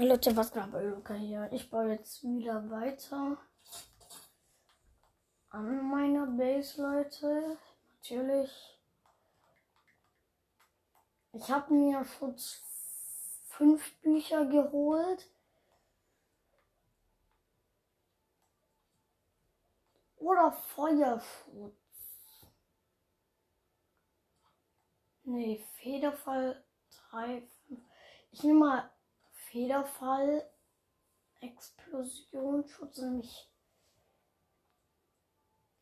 Leute, was geht bei Luca hier? Ich baue jetzt wieder weiter an meiner Base, Leute. Natürlich. Ich habe mir Schutz 5 Bücher geholt. Oder Feuerschutz. Nee, Federfall 3, 5. Ich nehme mal Federfall, Explosionsschutz, nämlich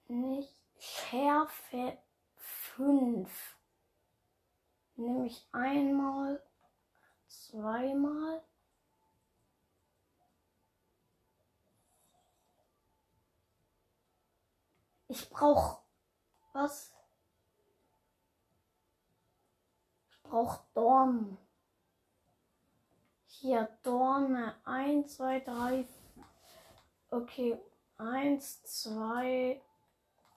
nicht Schärfe 5. Nämlich einmal, zweimal. Ich brauche was? Ich brauche Dorn. Hier, Dorne. 1, 2, 3. Okay. 1, 2,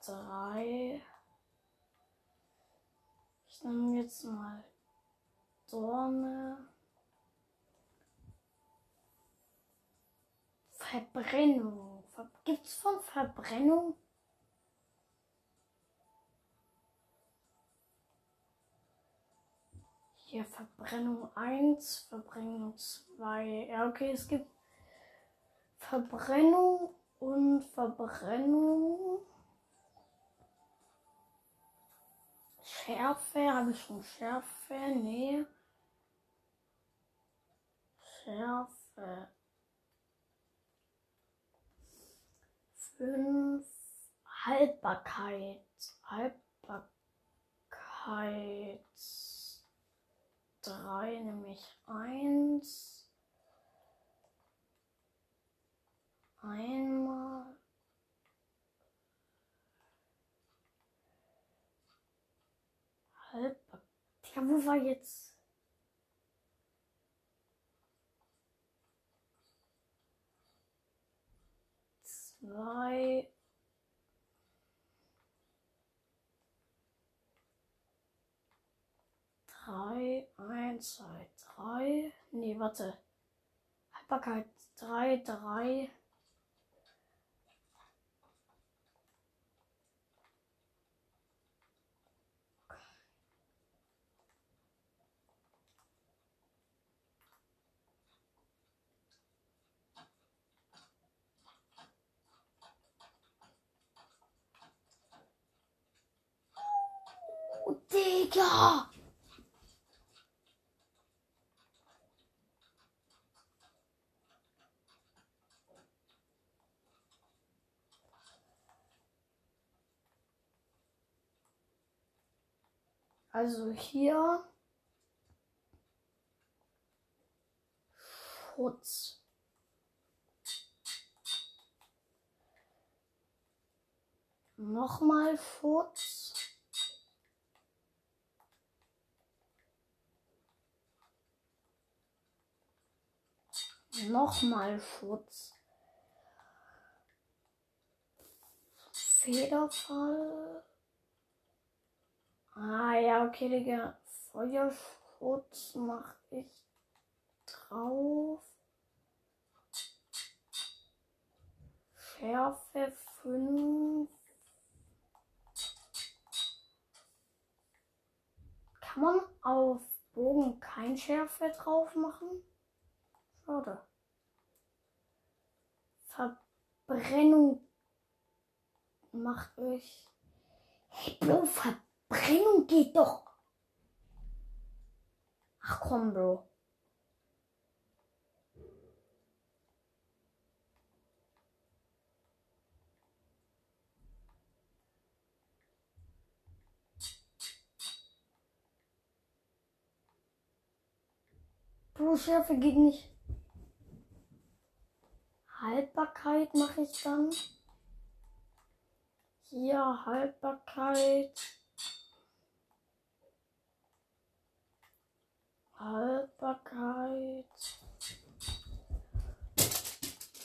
3. Ich nehme jetzt mal Dorne. Verbrennung. Gibt es von Verbrennung? Hier Verbrennung 1, Verbrennung 2. Ja, okay, es gibt Verbrennung und Verbrennung. Schärfe, habe ich schon Schärfe? Nee. Schärfe. 5. Haltbarkeit. Haltbarkeit drei, nämlich eins. Einmal. Halb. Ja, wo war jetzt? Zwei. Drei, eins, zwei, drei. Nee, warte. Haltbarkeit drei, drei. Oh, Digga! Also hier Schutz. Nochmal Schutz. Nochmal Schutz. Federfall. Ah ja, okay, Digga. Feuerschutz mache ich drauf. Schärfe 5. Kann man auf Bogen kein Schärfe drauf machen? Schade. Verbrennung macht euch. Hey, Bro, Verbrennung. Verbrennung geht doch. Ach komm, Bro. Bro, Schärfe geht nicht. Haltbarkeit mache ich dann. Hier Haltbarkeit. Haltbarkeit.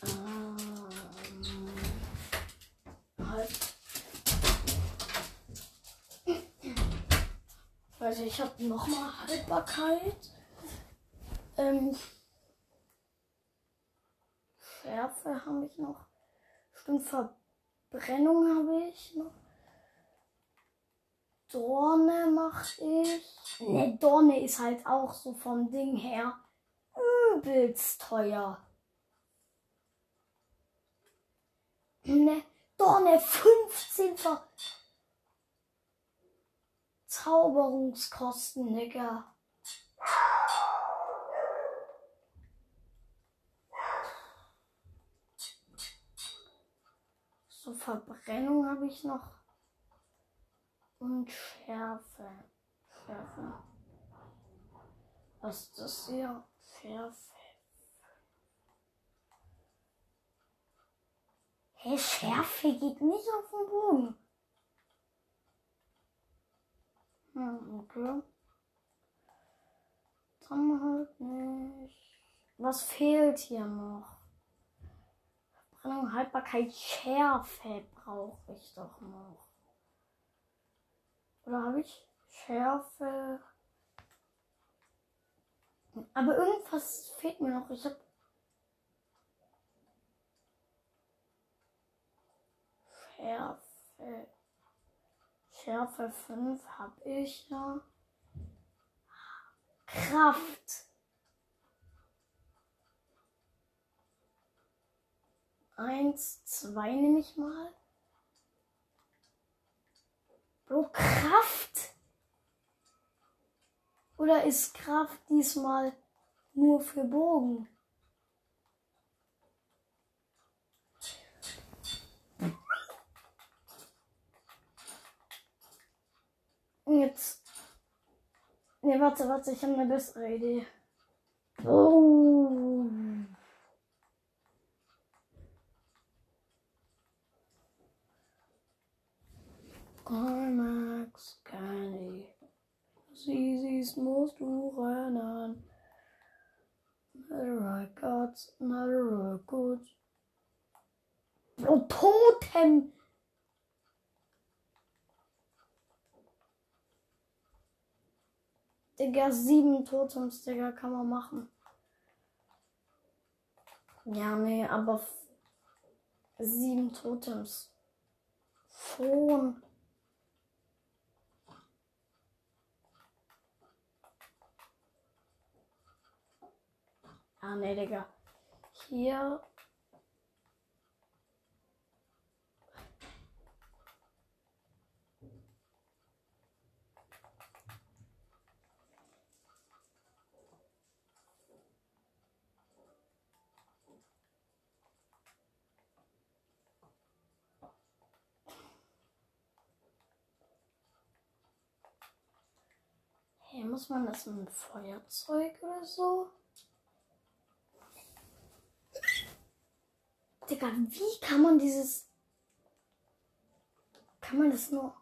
Ähm, halt. Also ich habe nochmal Haltbarkeit. Ähm, Schärfe habe ich noch. Stimmt, Verbrennung habe ich noch. Dorne mache ich. Ne, Dorne ist halt auch so vom Ding her übelst teuer. Ne, Dorne 15 Ver Zauberungskosten, Digga. So, Verbrennung habe ich noch. Und Schärfe. Schärfe. Was ist das hier? Schärfe. Hey, Schärfe geht nicht auf den Boden. Hm, okay. Dann halt nicht. Was fehlt hier noch? Verbrennung, Haltbarkeit, Schärfe brauche ich doch noch. Oder habe ich Schärfe? Aber irgendwas fehlt mir noch. Ich habe Schärfe. Schärfe 5 habe ich ja. Kraft. Eins, zwei nehme ich mal. Bro, Kraft. Oder ist Kraft diesmal nur für Bogen? Jetzt. Ne, warte, warte, ich habe eine bessere Idee. Oh. Climax Candy. Easy's musst du rennen. Not gods, not a good. Oh, Totem! Digga, sieben Totems, Digga, kann man machen. Ja, nee, aber sieben Totems. Schon. Ah, nee, Digga. Hier. Hey, muss man das mit einem Feuerzeug oder so? Digga, wie kann man dieses. Kann man das nur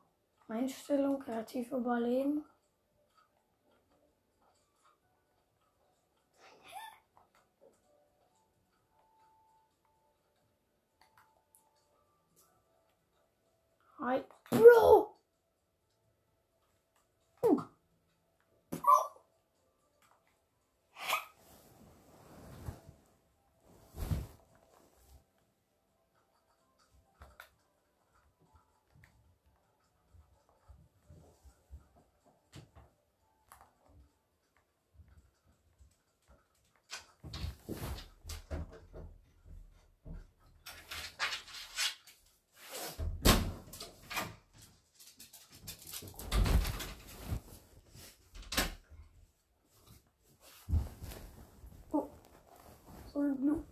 Einstellung kreativ überleben? Hi. Bro! Uh. Bro! Oh no.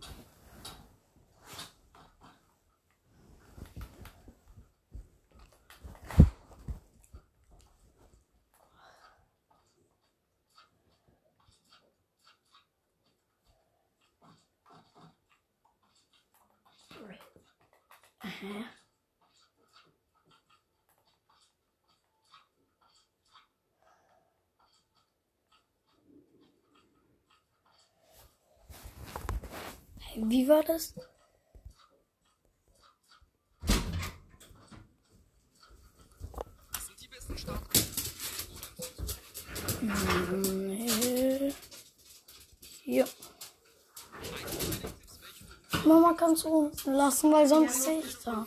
Aha. Hey, Wie war das? sind die besten Starter. Nee. Tipps, welche Mama kannst du lassen, weil sonst sehe ich da.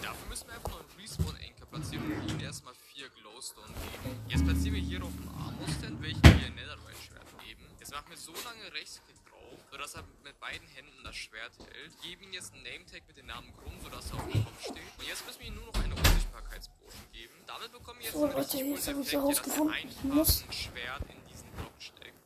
Dafür müssen wir einfach nur einen Respawn-Anchor platzieren und ihnen erstmal vier Glowstone geben. Jetzt platzieren wir hier auf dem Armor-Stand, welchen machen wir so lange Rechtsklick drauf, sodass er mit beiden Händen das Schwert hält. Geben ihm jetzt einen Nametag mit dem Namen Krumm, sodass er auf dem Kopf steht. Und jetzt müssen wir ihm nur noch eine Unsichtbarkeitspotion geben. Damit bekommen wir jetzt So, einen richtig Leute, jetzt habe ich herausgefunden. Ich muss- ein Schwert in diesen Block steckt.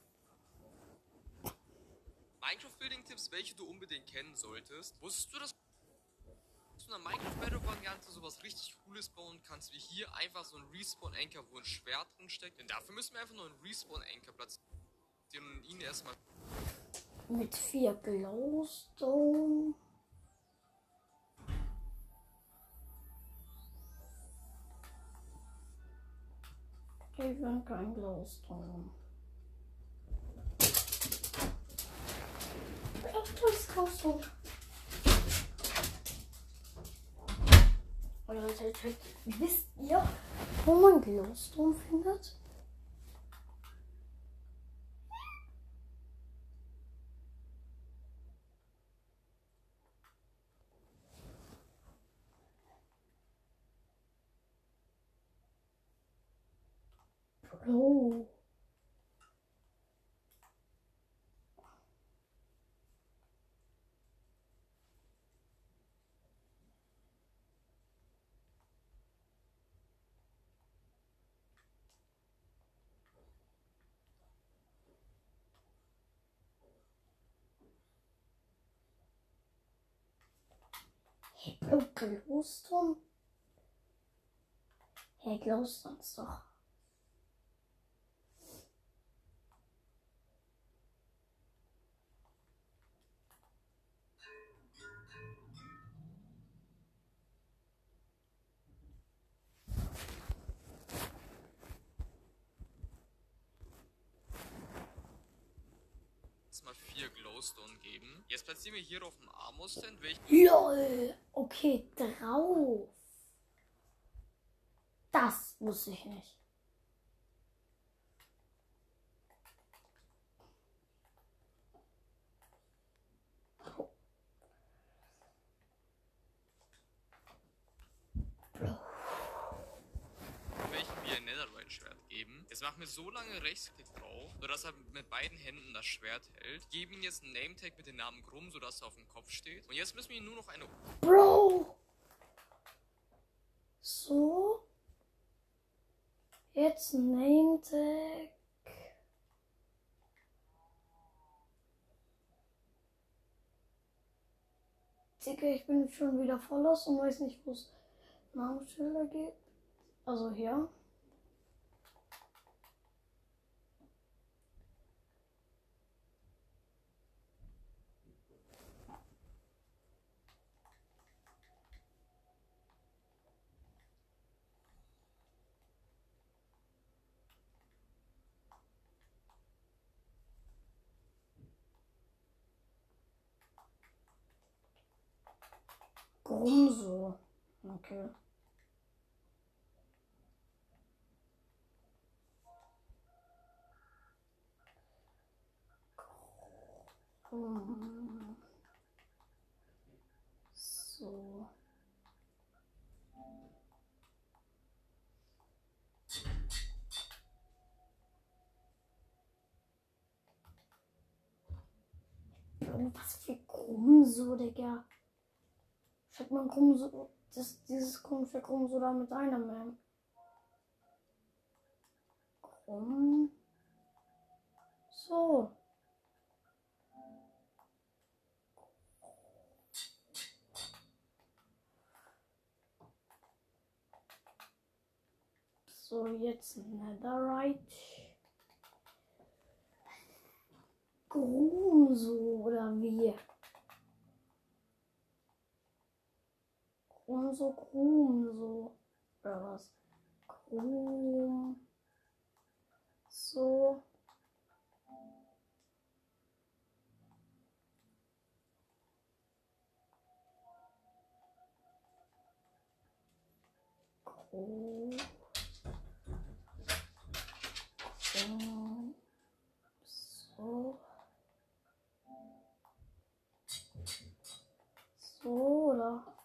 Minecraft-Building-Tipps, welche du unbedingt kennen solltest. Wusstest du, dass du in der Minecraft-Battle-Variante sowas richtig Cooles bauen kannst, wie hier einfach so ein Respawn-Anchor, wo ein Schwert drin steckt? Denn dafür müssen wir einfach nur einen Respawn-Anchor platzieren und ihn erstmal Mit vier Glowstone. Wir haben kein Glowstone. Ach, das ist Glowstone. Leute, wisst ihr, wo man Glowstone findet? Bro. Bro, Glowstone? Hey, Glowstone ist doch. Glowstone geben. Jetzt platzieren wir hier auf dem Armor-Stand, welchen LOL. Okay, drauf. Das wusste ich nicht. welchen wir ein Netherite-Schwert geben. Jetzt machen wir so lange Rechtsklick drauf, sodass er mit beiden Händen das Schwert hält. Geben ihm jetzt einen Nametag mit dem Namen Krumm, sodass er auf dem Kopf steht. Und jetzt müssen wir ihm nur noch eine Bro. So. Jetzt Name Tag. Digga, ich bin schon wieder voll los und weiß nicht, wo es Namensschilder gibt. Also hier. Grumso. Okay. Grum. So. Bro, was für Grumso, Digga. Schickt man Grumso, das, dieses komische Grumso da mit einer Man. Grum. So. So, jetzt Netherite. Grumso oder wie? Oh, so krumm, so. Oder was? Krumm. So. Krumm. So. So.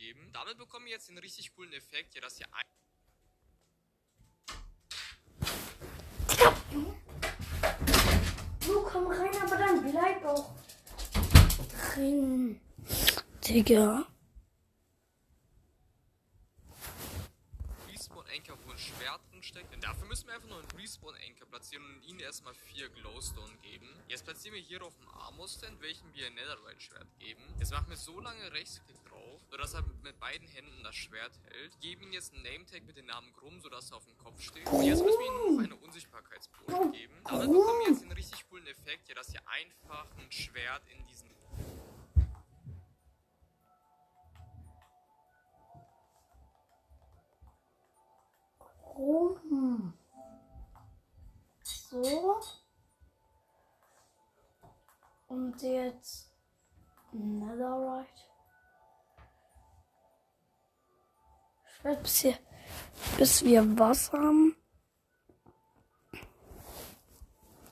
Geben. Damit bekommen wir jetzt den richtig coolen Effekt, ja, dass ihr ein Du komm rein, aber dann bleib auch drin. Digga. Respawn Anchor, wo ein Schwert drin steckt. Denn dafür müssen wir einfach nur einen Respawn Anchor platzieren und ihnen erstmal vier Glowstone geben. Jetzt platzieren wir hier auf dem Armor Stand, welchen wir ein Netherite Schwert geben. Jetzt machen wir so lange Rechtsklick drauf, sodass er mit beiden Händen das Schwert hält. Geben ihm jetzt einen Name Tag mit dem Namen Grum, sodass er auf dem Kopf steht. Und jetzt müssen wir ihm noch eine Unsichtbarkeitspotion geben. Damit bekommen wir jetzt den richtig coolen Effekt, ja, dass ihr einfach ein Schwert in diesen Rum. So. Und jetzt Netherite. Ich werde bis, hier, bis wir Wasser haben.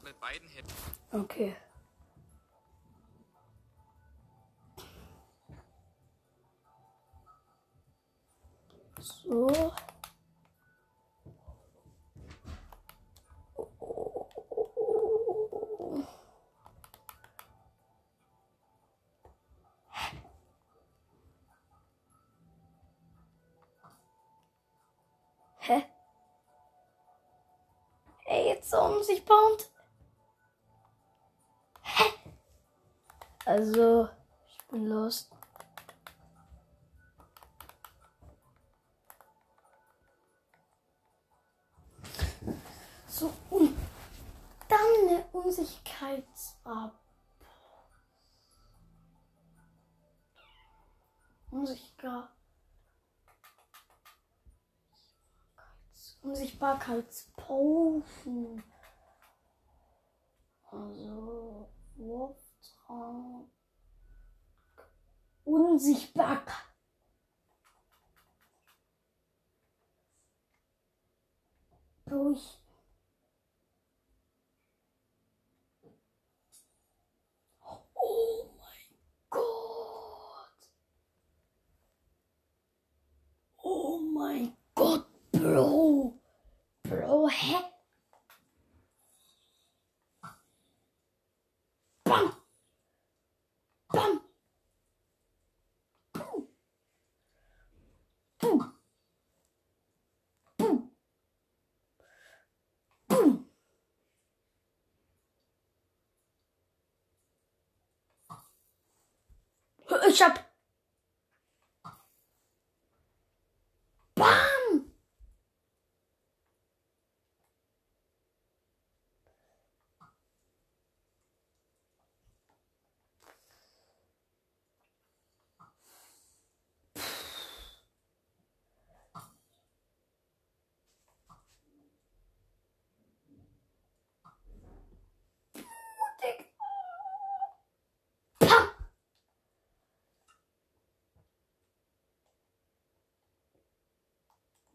mit beiden Händen. Okay. So. Ey, jetzt so unsichtbar und Also, ich bin lost. So, und dann eine Unsichtbarkeitsab. Unsichtbar. Unsichtbarkeitspotion. Also, Wurftrank. Unsichtbarkeit. Durch. Bro, hä? Bam. Bam. Boom. Boom. Boom. Boom. Ich hab.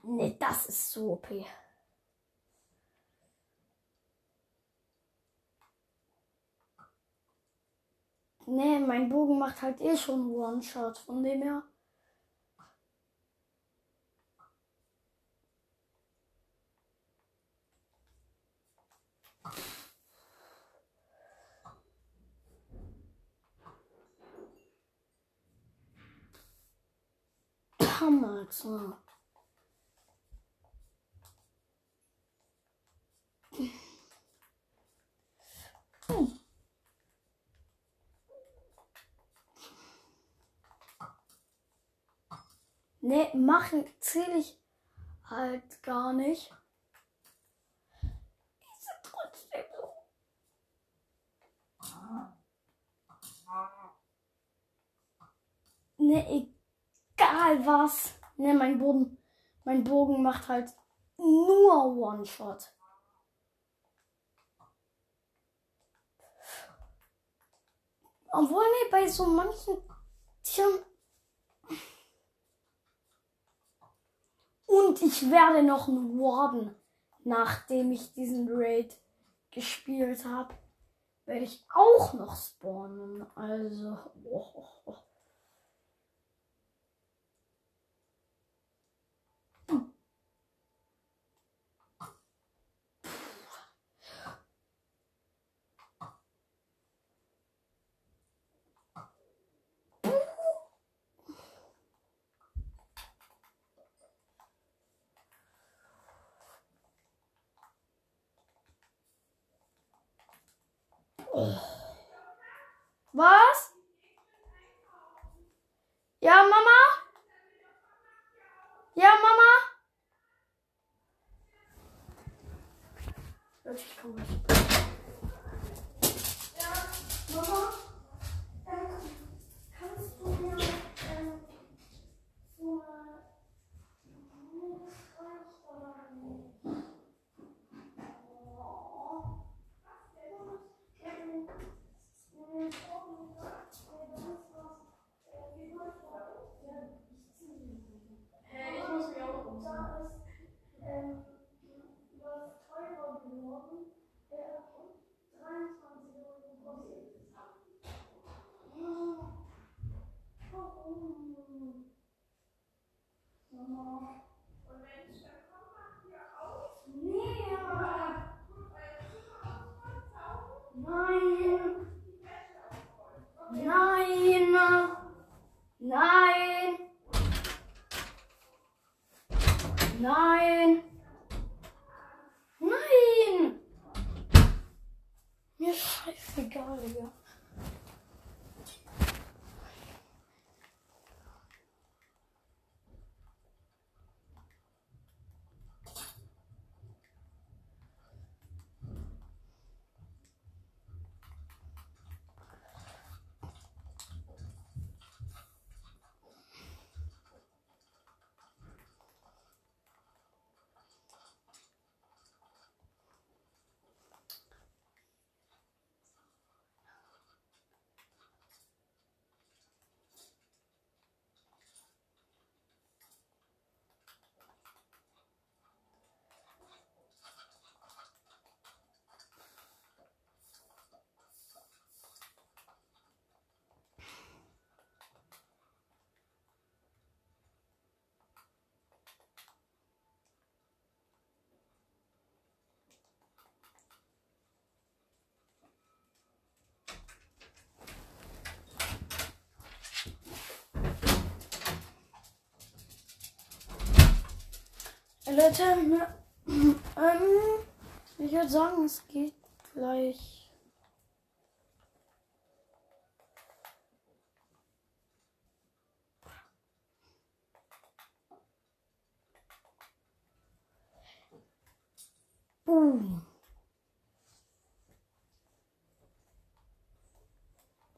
Nee, das ist so OP. Nee, mein Bogen macht halt eh schon One-Shot, von dem her. Hammer, Ne, machen zähle ich halt gar nicht. Ist trotzdem so. Ne, egal was. Ne, mein Bogen, mein Bogen macht halt nur One-Shot. Obwohl, ne, bei so manchen Tieren. Und ich werde noch ein Warden, nachdem ich diesen Raid gespielt habe, werde ich auch noch spawnen. Also, oh, oh, oh. Was? Ja, Mama? Ja, Mama? Ja, Mama? Ähm, kannst du mir ähm, so eine Milchreis oder nicht? Oh. Ähm, Hey, ich muss mich auch umziehen. Da ist ähm, was teurer geworden. Der 23 Euro kostet. Oh, Warum? Mama. Nee, aber- Nein. Nein. Nein. Nein. Nein. Mir scheißegal, Digga. Leute, ähm, ich würde sagen, es geht gleich. Boom.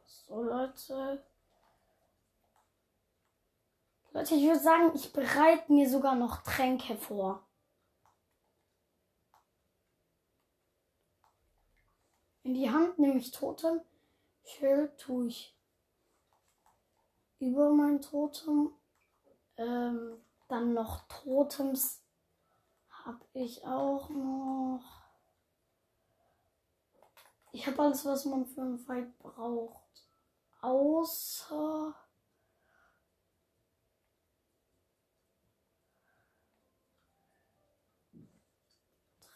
So, Leute. Leute, ich würde sagen, ich bereite mir sogar noch Tränke vor. In die Hand nehme ich Totem. Schild tue ich über mein Totem. Ähm, dann noch Totems habe ich auch noch. Ich habe alles, was man für einen Fight braucht. Außer.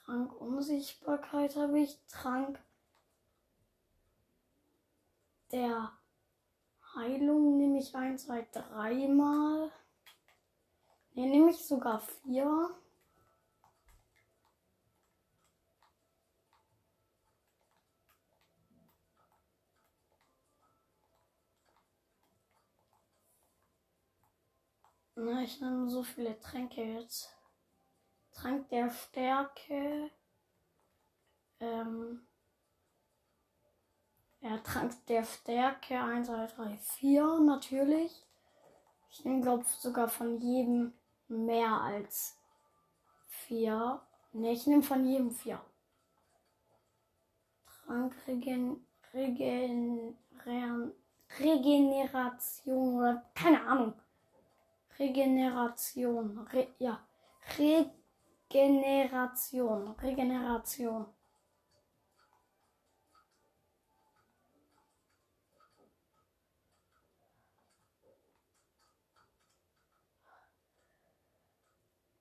Trank Unsichtbarkeit habe ich. Trank der Heilung nehme ich ein, zwei, dreimal. Ne, nehme ich sogar vier. Na, ich nehme so viele Tränke jetzt. Trank der Stärke. Ähm. Ja, Trank der Stärke 1, 2, 3, 4 natürlich. Ich nehme, glaube sogar von jedem mehr als 4. Ne, ich nehme von jedem 4. Trank Regen, Regen, Regen, Regeneration oder keine Ahnung. Regeneration. Re, ja. Regeneration. Regeneration.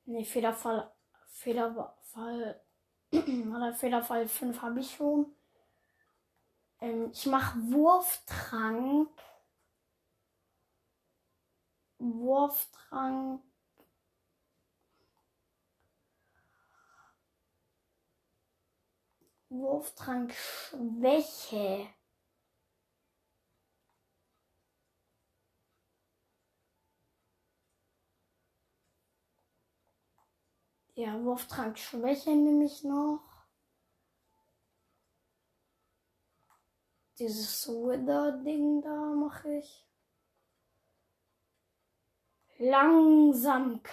Nee, Federfall. Federfall. Oder Federfall 5 habe ich schon. Ähm, ich mache Wurftrank. Wurftrank. Wurftrank Schwäche. Ja, Wurftrank Schwäche nehme ich noch. Dieses Wither-Ding da mache ich. Langsamkeit.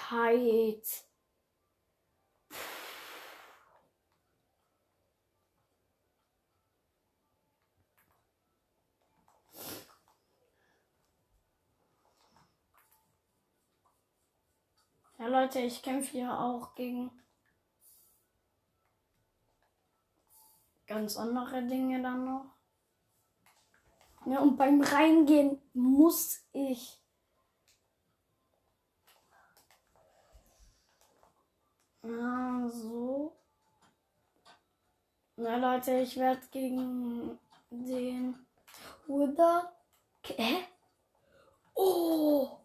Ja, Leute, ich kämpfe hier auch gegen ganz andere Dinge dann noch. Ja, und beim Reingehen muss ich Ja, so. Na Leute, ich werde gegen den Wither. Hä? Oh!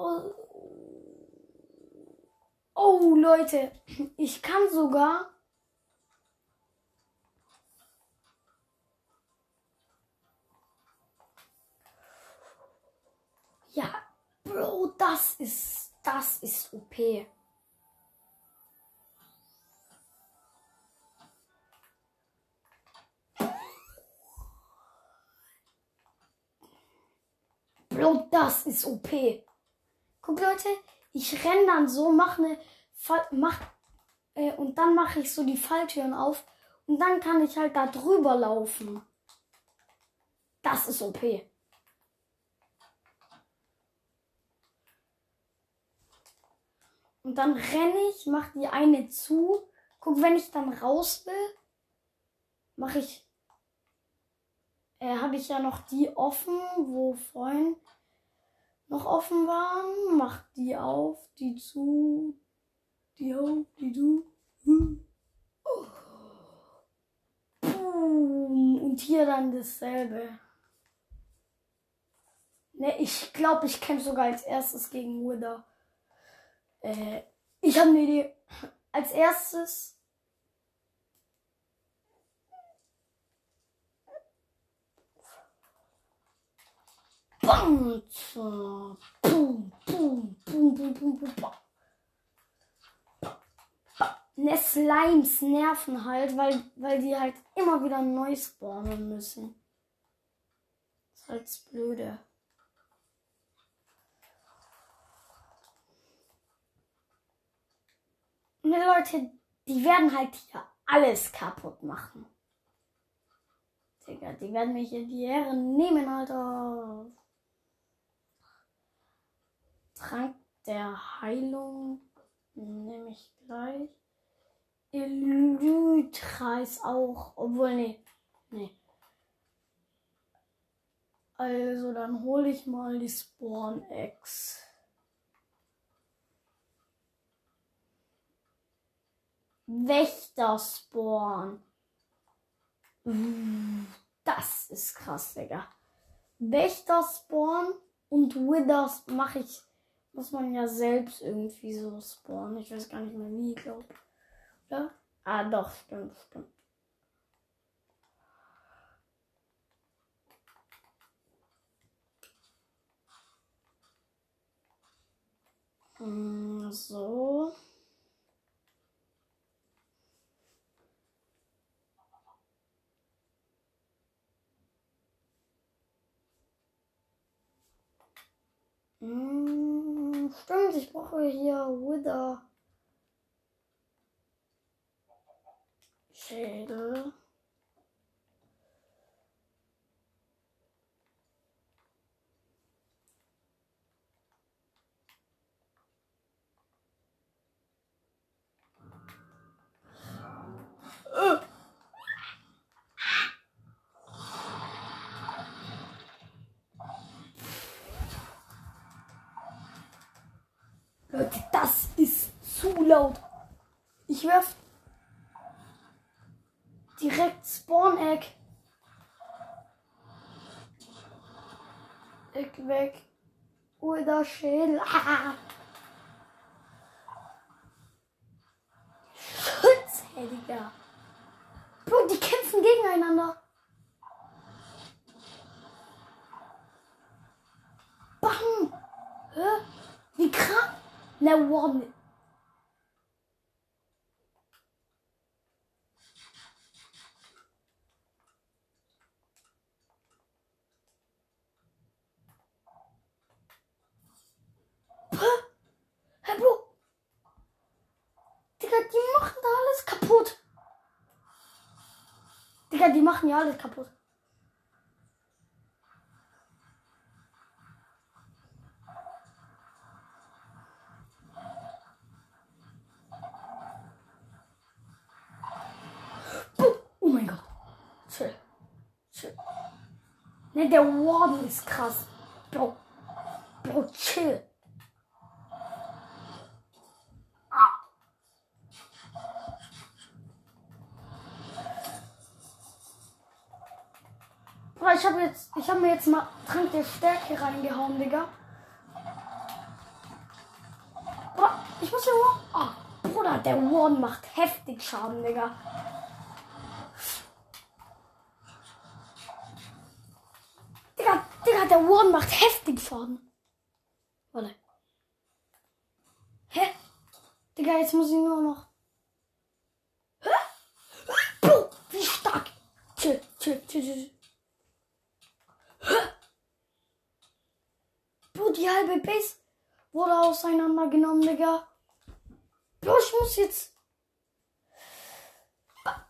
Oh. oh Leute, ich kann sogar Ja, Bro, das ist, das ist OP. Bro, das ist OP. Guck Leute, ich renn dann so, mach ne, mach, äh, und dann mache ich so die Falltüren auf und dann kann ich halt da drüber laufen. Das ist OP. Und dann renne ich, mach die eine zu. Guck, wenn ich dann raus will, mache ich. Äh, habe ich ja noch die offen, wo vorhin noch offen waren. Mach die auf, die zu, die auf, die zu. Und hier dann dasselbe. Ne, ich glaube, ich kämpfe sogar als erstes gegen Wither. Äh, ich habe eine Idee. Als erstes. Panzer. Pum, pum, pum, pum, pum, pum, pum. Ne, Slimes nerven halt, weil, weil die halt immer wieder neu spawnen müssen. Das ist halt das Blöde. Ne, Leute, die werden halt hier alles kaputt machen. Digga, die werden mich in die Ehre nehmen, Alter. Trank der Heilung nehme ich gleich. Elytra ist auch, obwohl, nee, nee. Also, dann hole ich mal die Spawn-Eggs. Wächter-Spawn. Das ist krass, Digga. Wächter-Spawn und Withers mache ich. Muss man ja selbst irgendwie so spawnen. Ich weiß gar nicht mehr wie, glaube Oder? Ah, doch, stimmt, stimmt. Hm, so. Hm, stimmt, ich brauche hier Wither. Schädel. Leute, das ist zu laut. Ich werf direkt Spawn Egg. Egg weg. Oder Schädel. Ah. Digga. Bro, die kämpfen gegeneinander. Bam! Hä? Na, one. Die machen alles kaputt. Die machen ja alles kaputt. Oh, oh mein Gott. Chill. Chill. Ne, der Warden ist krass. Bro. Bro, chill. Bruder, ich habe jetzt, ich habe mir jetzt mal Trank der Stärke reingehauen, Digga. Bruder, ich muss ja nur. Ah, Bruder, der Warden macht heftig Schaden. Digga, Warden macht heftig Schaden. Warte. Hä? Digga, jetzt muss ich nur noch. Hä? Bro, wie stark. Chill, chill, chill, chill. Bro, die halbe Base wurde auseinandergenommen, Digga. Bro, ich muss jetzt. Ba.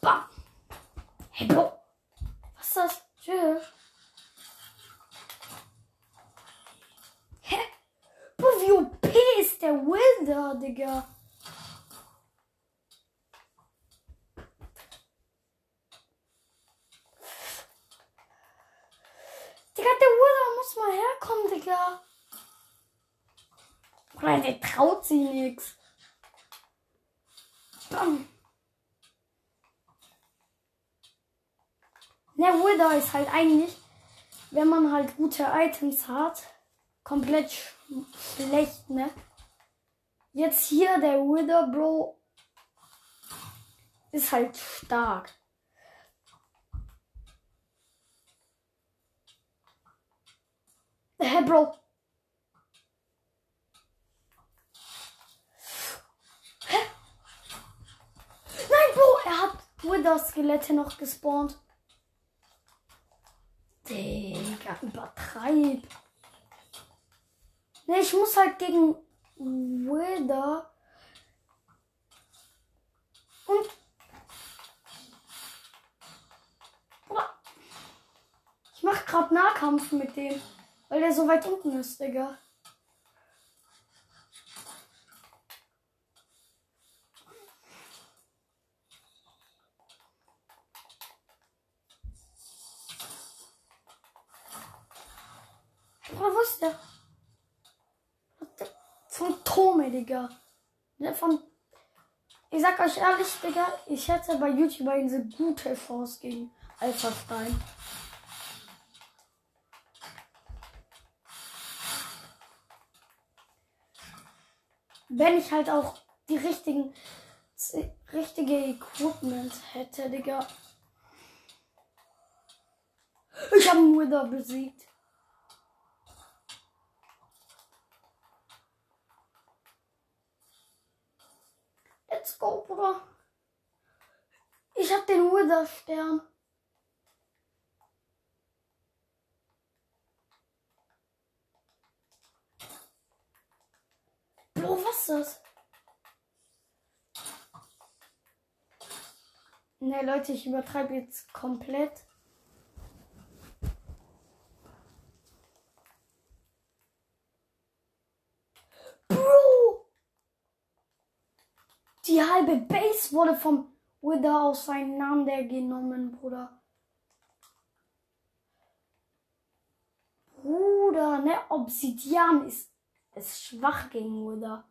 Ba. Hey, Bro. Was ist das? Chill. Hä? Bro, wie ist der Wilder, Digga? Digga, der Wilder muss mal herkommen, Digga. Oder der traut sich nix. Bam. Der Wither ist halt eigentlich, wenn man halt gute Items hat, komplett schlecht, ne? Jetzt hier der Wither, Bro, ist halt stark. Hä, Bro? Hä? Nein, Bro, er hat Wither-Skelette noch gespawnt. Digga, übertreib. Ne, ich muss halt gegen Wither. Und. Ich mach grad Nahkampf mit dem. Weil der so weit unten ist, Digga. Bruder, wo ist der? Phantome, Digga. Der von. Ich sag euch ehrlich, Digga, ich hätte bei YouTube eine gute Chance gegen Alpha Stein. Wenn ich halt auch die richtigen, richtige Equipment hätte, Digga. Ich habe Wither besiegt. Let's go, Bruder. Ich hab den Wither-Stern. Bro, was ist das? Ne, Leute, ich übertreibe jetzt komplett. Bro! Die halbe Base wurde vom Wither auseinandergenommen, Bruder. Bruder, ne? Obsidian ist, ist schwach gegen Wither.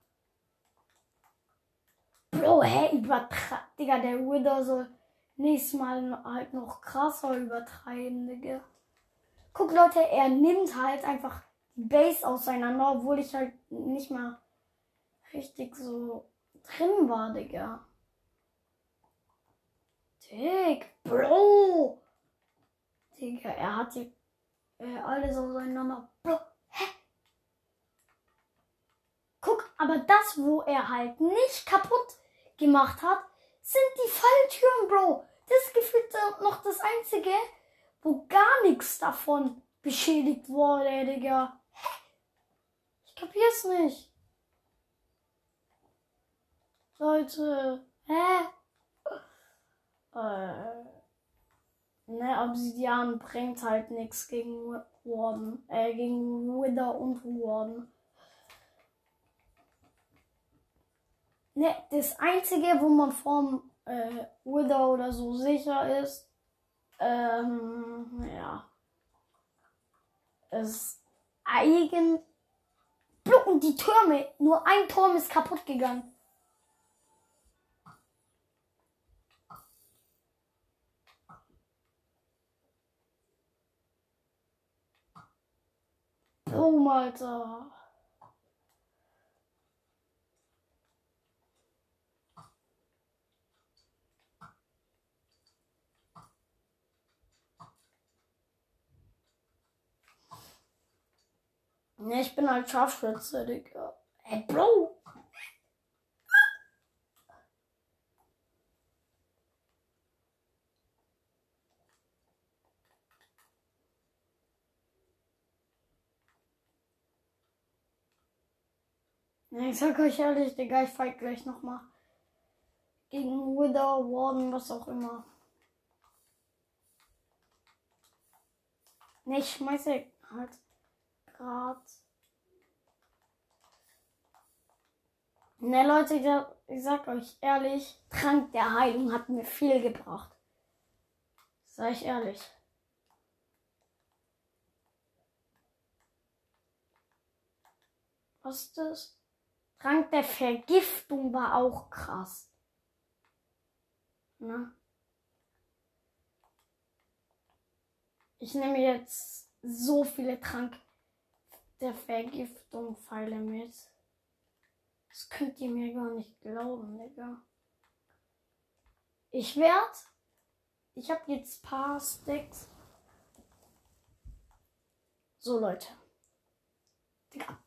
Bro, hä? Übertreib. Digga, der Wither soll nächstes Mal halt noch krasser übertreiben, Digga. Guck, Leute, er nimmt halt einfach die Base auseinander, obwohl ich halt nicht mal richtig so drin war, Digga. Dick, Bro. Digga, er hat die äh, alles auseinander. Bro, hä? Guck, aber das, wo er halt nicht kaputt gemacht hat, sind die Falltüren, Bro. Das gefühlt noch das einzige, wo gar nichts davon beschädigt wurde, Digga. Hä? Ich kapier's nicht. Leute, hä? Äh, ne, Obsidian bringt halt nichts gegen Warden, äh, gegen Wither und Warden. Ne, das einzige, wo man vom äh, Wither oder so sicher ist, ähm, ja, ist eigen. Und die Türme, nur ein Turm ist kaputt gegangen. Boom, Alter. Ne, ich bin halt Scharfschütze, Digga. Hey, Bro! Ich sag euch ehrlich, Digga, ich fight gleich nochmal. Gegen Wither, Warden, was auch immer. Ne, ich schmeiße halt grad. Ne, Leute, ich sag, ich sag euch ehrlich, Trank der Heilung hat mir viel gebracht. Sag ich ehrlich. Was ist das? Trank der Vergiftung war auch krass. Na? Ich nehme jetzt so viele Trank der Vergiftung Pfeile mit. Das könnt ihr mir gar nicht glauben, Digga. Ich werd. Ich habe jetzt paar Stacks. So, Leute. Digga.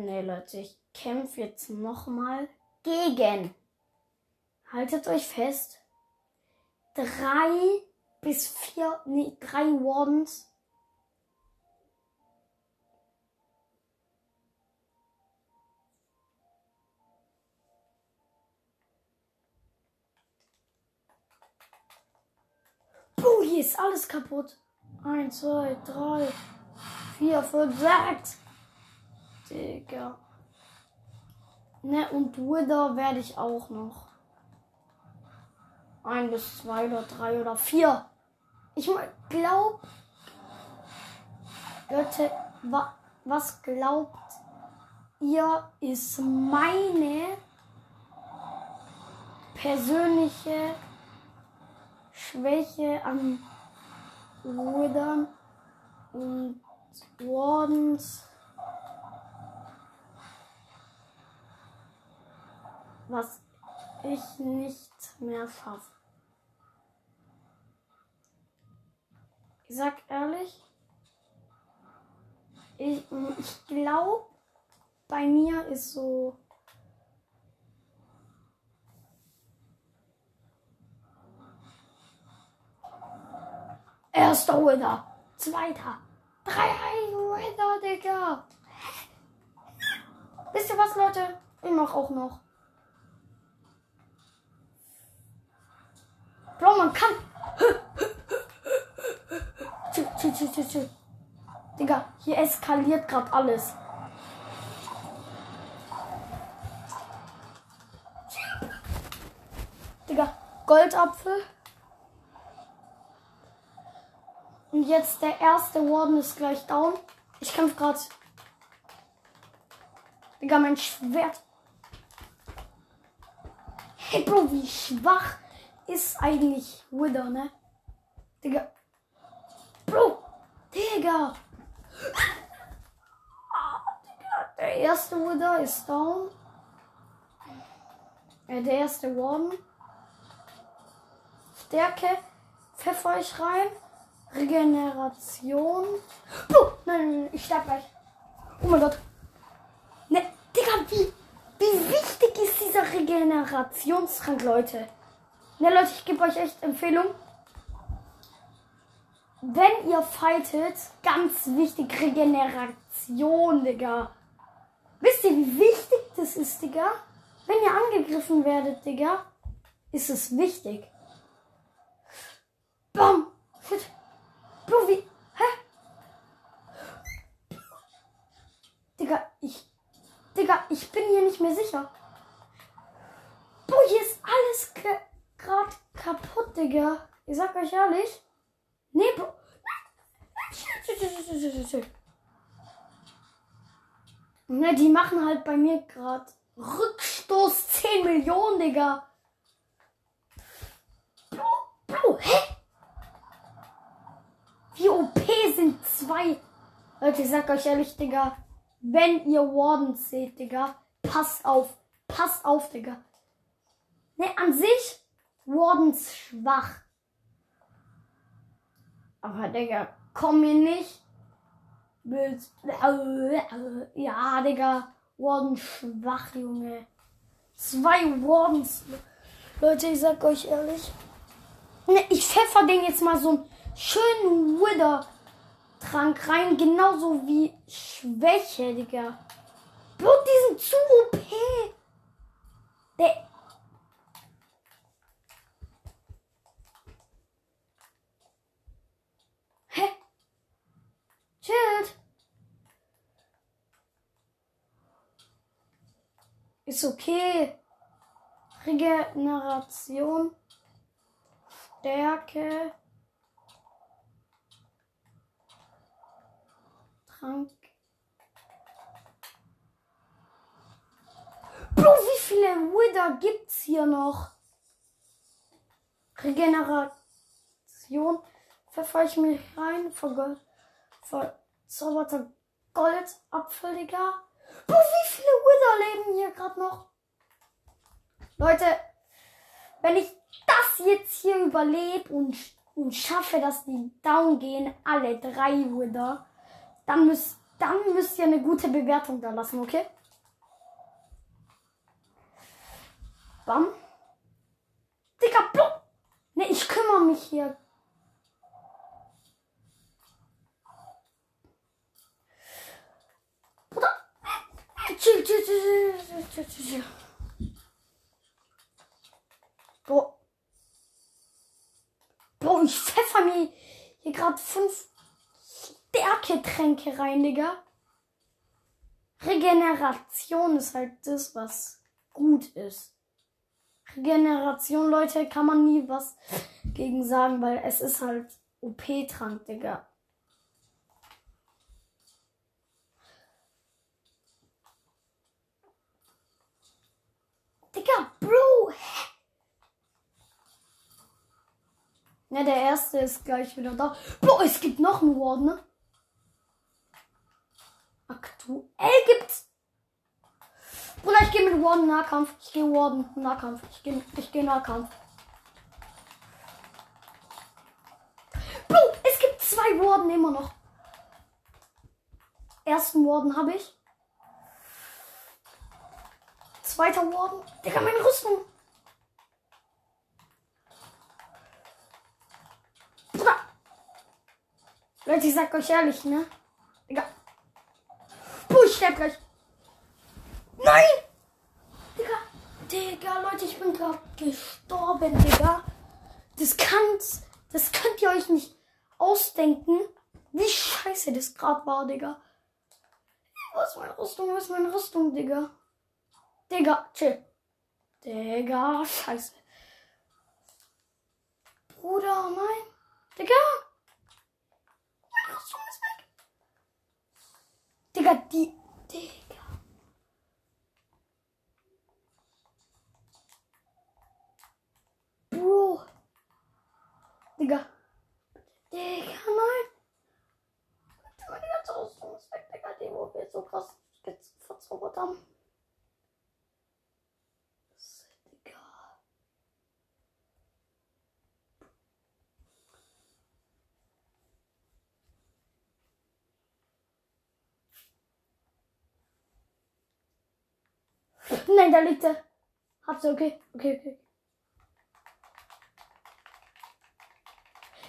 Nee, Leute, ich kämpfe jetzt nochmal gegen. Haltet euch fest. Drei bis vier, nee, drei Wardens. Puh, hier ist alles kaputt. Eins, zwei, drei, vier, fünf, sechs. Digga. Ne, und Wither werde ich auch noch. Ein bis zwei oder drei oder vier. Ich glaub. Leute, wa, was glaubt ihr ist meine persönliche Schwäche an Withern und Wardens? Was ich nicht mehr schaffe. Ich sag ehrlich, ich, ich glaube, bei mir ist so. Erster Winner, zweiter, drei Winner, Digga. Wisst ihr was, Leute? Ich mach auch noch. Bro, man kann. Chill, chill, chill, chill. Digga, hier eskaliert gerade alles. Digga, Goldapfel. Und jetzt der erste Warden ist gleich down. Ich kämpfe gerade. Digga, mein Schwert. Hey Bro, wie schwach ist eigentlich Wither, ne? Digga. Bro, Digga. Ah. Der erste Wither ist down. Äh, der erste Warden. Stärke. Pfeffer ich rein. Regeneration. Oh, nein, nein, nein, ich sterb gleich. Oh mein Gott. Ne, Digga, wie, wie wichtig ist dieser Regenerationstrank, Leute? Ne, Leute, ich gebe euch echt Empfehlung. Wenn ihr fightet, ganz wichtig, Regeneration, Digga. Wisst ihr, wie wichtig das ist, Digga? Wenn ihr angegriffen werdet, Digga, ist es wichtig. Bam! Shit. Bro, wie? Hä? Digga, ich. Digga, ich bin hier nicht mehr sicher. Bro, hier ist alles gerade kaputt, Digga. Ich sag euch ehrlich. Nee, Bro. Ne, die machen halt bei mir gerade Rückstoß 10 Millionen, Digga. Bro, Bro, hä? Wie OP sind zwei? Leute, ich sag euch ehrlich, Digga. Wenn ihr Warden seht, Digga, passt auf. Passt auf, Digga. Ne, an sich, Wardens schwach. Aber, Digga, komm mir nicht mit. Ja, Digga. Warden schwach, Junge. Zwei Wardens. Leute, ich sag euch ehrlich. Ne, ich pfeffer den jetzt mal so einen schönen Wither-Trank rein. Genauso wie Schwäche, Digga. Bro, die sind zu OP. Der. Hä? Chillt. Ist okay. Regeneration. Stärke. Trank. Bro, wie viele Wither gibt's hier noch? Regeneration. Pfeffer ich mich rein. Vergold. Verzauberter Goldapfel, Digga. Bro, wie viele Wither leben hier gerade noch? Leute, wenn ich das jetzt hier überlebe und, und schaffe, dass die down gehen, alle drei Wither, dann müsst, dann müsst ihr eine gute Bewertung da lassen, okay? Bam. Digga, blub. Ne, ich kümmere mich hier. Bruder. Bro. Bro, ich pfeffer mir hier gerade fünf Stärketränke rein, Digga. Regeneration ist halt das, was gut ist. Regeneration, Leute, kann man nie was gegen sagen, weil es ist halt OP-Trank, Digga. Digga, Bro, hä? Ne, der erste ist gleich wieder da. Bro, es gibt noch einen Ward, ne? Aktuell gibt's. Bruder, ich gehe mit Warden Nahkampf. Ich gehe Warden Nahkampf. Ich gehe ich geh Nahkampf. Bro, es gibt zwei Warden immer noch. Ersten Warden habe ich. Zweiter Warden. Digga, meine Rüstung. Bruder. Leute, ich sag euch ehrlich, ne? Digga. Puh, ich sterb gleich. Nein! Digga, Digga, Leute, ich bin gerade gestorben, Digga. Das kann's, das könnt ihr euch nicht ausdenken, wie scheiße das gerade war, Digga. Wo ist meine Rüstung? Wo ist meine Rüstung, Digga? Digga, chill. Digga, scheiße. Bruder, nein. Digga. Mein Kostüm ist weg. Digga, die. Digga. Bro. Digga. Digga, nein. Digga, die ganze Rüstung ist weg, Digga. Die, wo wir so krass verzaubert haben. Nein, da liegt er. Hab's okay. Okay, okay.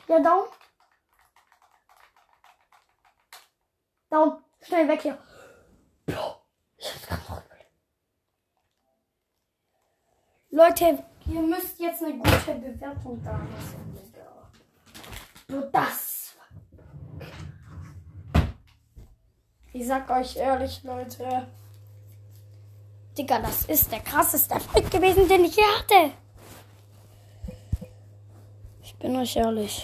Ja, down. Down. Schnell weg hier. Leute, ihr müsst jetzt eine gute Bewertung da lassen, Digga. Nur das. Ich sag euch ehrlich, Leute. Digga, das ist der krasseste Fight gewesen, den ich je hatte. Ich bin euch ehrlich.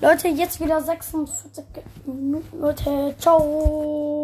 Leute, jetzt wieder 46 Minuten. Leute, ciao.